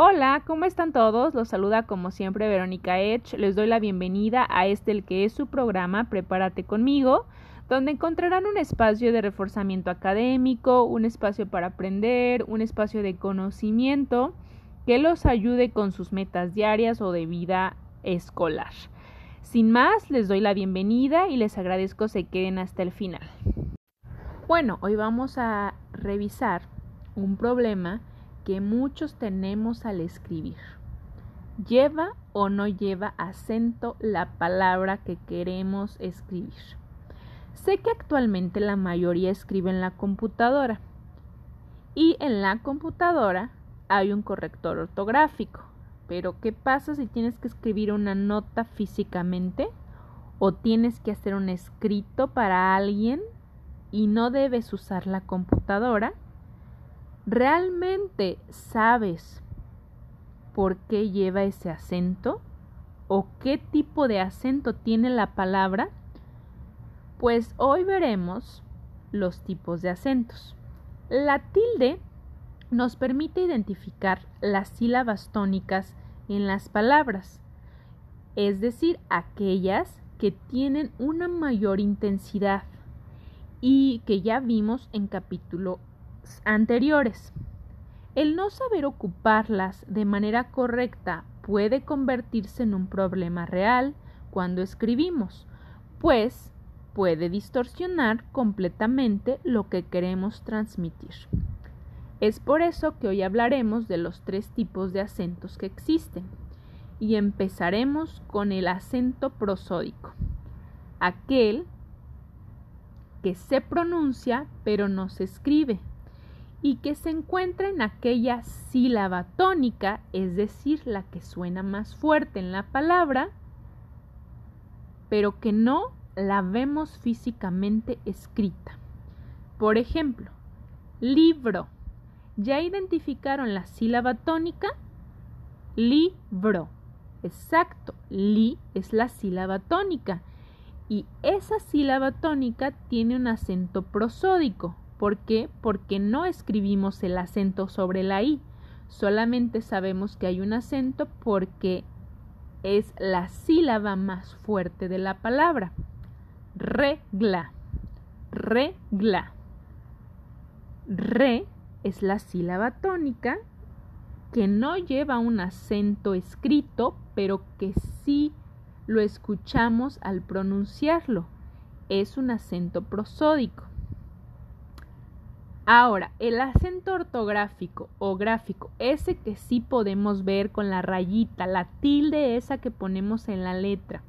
Hola, ¿cómo están todos? Los saluda como siempre Verónica Edge. Les doy la bienvenida a este el que es su programa Prepárate conmigo, donde encontrarán un espacio de reforzamiento académico, un espacio para aprender, un espacio de conocimiento que los ayude con sus metas diarias o de vida escolar. Sin más, les doy la bienvenida y les agradezco se queden hasta el final. Bueno, hoy vamos a revisar un problema que muchos tenemos al escribir. ¿Lleva o no lleva acento la palabra que queremos escribir? Sé que actualmente la mayoría escribe en la computadora y en la computadora hay un corrector ortográfico. Pero ¿qué pasa si tienes que escribir una nota físicamente o tienes que hacer un escrito para alguien y no debes usar la computadora? ¿Realmente sabes por qué lleva ese acento? ¿O qué tipo de acento tiene la palabra? Pues hoy veremos los tipos de acentos. La tilde nos permite identificar las sílabas tónicas en las palabras, es decir, aquellas que tienen una mayor intensidad y que ya vimos en capítulo anteriores. El no saber ocuparlas de manera correcta puede convertirse en un problema real cuando escribimos, pues puede distorsionar completamente lo que queremos transmitir. Es por eso que hoy hablaremos de los tres tipos de acentos que existen y empezaremos con el acento prosódico, aquel que se pronuncia pero no se escribe y que se encuentra en aquella sílaba tónica, es decir, la que suena más fuerte en la palabra, pero que no la vemos físicamente escrita. Por ejemplo, libro. ¿Ya identificaron la sílaba tónica? Libro. Exacto, li es la sílaba tónica y esa sílaba tónica tiene un acento prosódico, ¿Por qué? Porque no escribimos el acento sobre la I. Solamente sabemos que hay un acento porque es la sílaba más fuerte de la palabra. Regla. Regla. Re es la sílaba tónica que no lleva un acento escrito, pero que sí lo escuchamos al pronunciarlo. Es un acento prosódico. Ahora, el acento ortográfico o gráfico, ese que sí podemos ver con la rayita, la tilde esa que ponemos en la letra.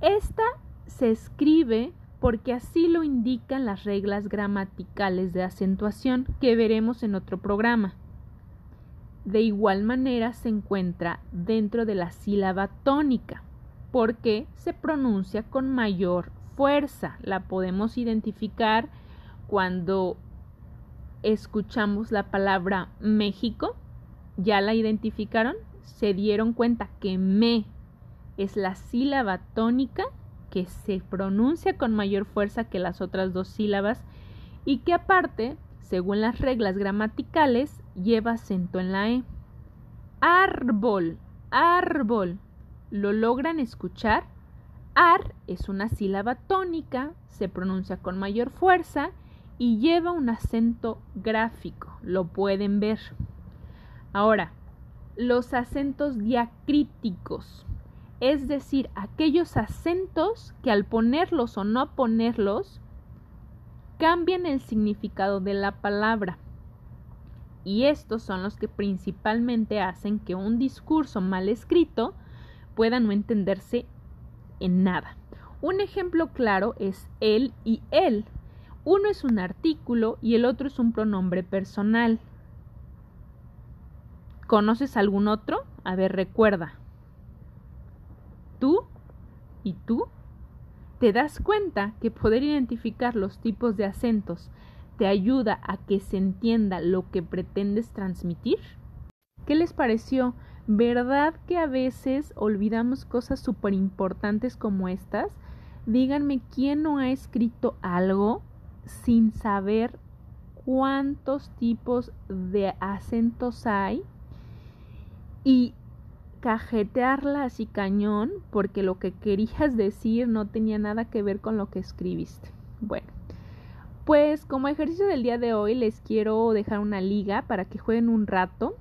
Esta se escribe porque así lo indican las reglas gramaticales de acentuación que veremos en otro programa. De igual manera se encuentra dentro de la sílaba tónica, porque se pronuncia con mayor fuerza. La podemos identificar cuando escuchamos la palabra México, ya la identificaron, se dieron cuenta que me es la sílaba tónica que se pronuncia con mayor fuerza que las otras dos sílabas y que aparte, según las reglas gramaticales, lleva acento en la E. Árbol, árbol. ¿Lo logran escuchar? Ar es una sílaba tónica, se pronuncia con mayor fuerza y lleva un acento gráfico, lo pueden ver. Ahora, los acentos diacríticos, es decir, aquellos acentos que al ponerlos o no ponerlos cambian el significado de la palabra. Y estos son los que principalmente hacen que un discurso mal escrito pueda no entenderse en nada. Un ejemplo claro es él y él, uno es un artículo y el otro es un pronombre personal. ¿Conoces algún otro? A ver, recuerda. ¿Tú? ¿Y tú? ¿Te das cuenta que poder identificar los tipos de acentos te ayuda a que se entienda lo que pretendes transmitir? ¿Qué les pareció? ¿Verdad que a veces olvidamos cosas súper importantes como estas? Díganme quién no ha escrito algo sin saber cuántos tipos de acentos hay y cajetearla así cañón porque lo que querías decir no tenía nada que ver con lo que escribiste. Bueno, pues como ejercicio del día de hoy les quiero dejar una liga para que jueguen un rato.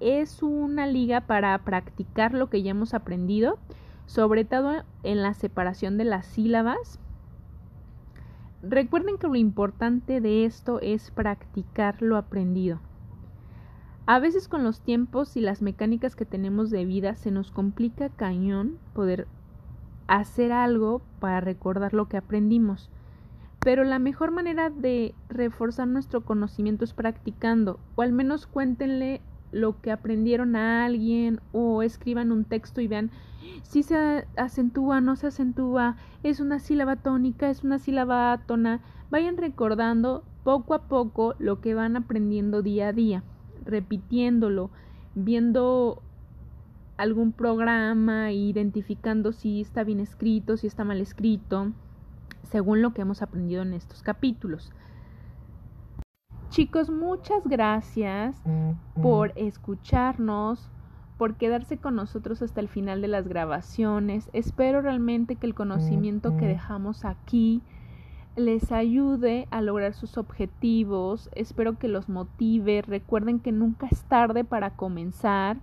Es una liga para practicar lo que ya hemos aprendido, sobre todo en la separación de las sílabas. Recuerden que lo importante de esto es practicar lo aprendido. A veces con los tiempos y las mecánicas que tenemos de vida se nos complica cañón poder hacer algo para recordar lo que aprendimos. Pero la mejor manera de reforzar nuestro conocimiento es practicando, o al menos cuéntenle lo que aprendieron a alguien o escriban un texto y vean si se acentúa, no se acentúa, es una sílaba tónica, es una sílaba átona. Vayan recordando poco a poco lo que van aprendiendo día a día, repitiéndolo, viendo algún programa, identificando si está bien escrito, si está mal escrito según lo que hemos aprendido en estos capítulos. Chicos, muchas gracias por escucharnos, por quedarse con nosotros hasta el final de las grabaciones. Espero realmente que el conocimiento que dejamos aquí les ayude a lograr sus objetivos. Espero que los motive. Recuerden que nunca es tarde para comenzar.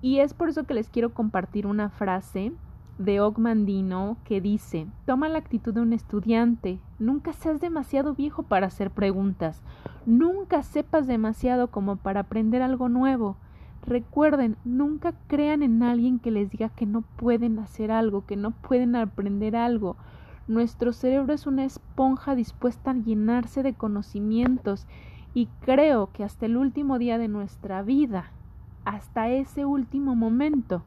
Y es por eso que les quiero compartir una frase de Ogmandino que dice, toma la actitud de un estudiante, nunca seas demasiado viejo para hacer preguntas, nunca sepas demasiado como para aprender algo nuevo. Recuerden, nunca crean en alguien que les diga que no pueden hacer algo, que no pueden aprender algo. Nuestro cerebro es una esponja dispuesta a llenarse de conocimientos y creo que hasta el último día de nuestra vida, hasta ese último momento,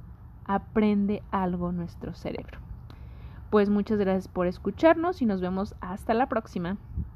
aprende algo nuestro cerebro. Pues muchas gracias por escucharnos y nos vemos hasta la próxima.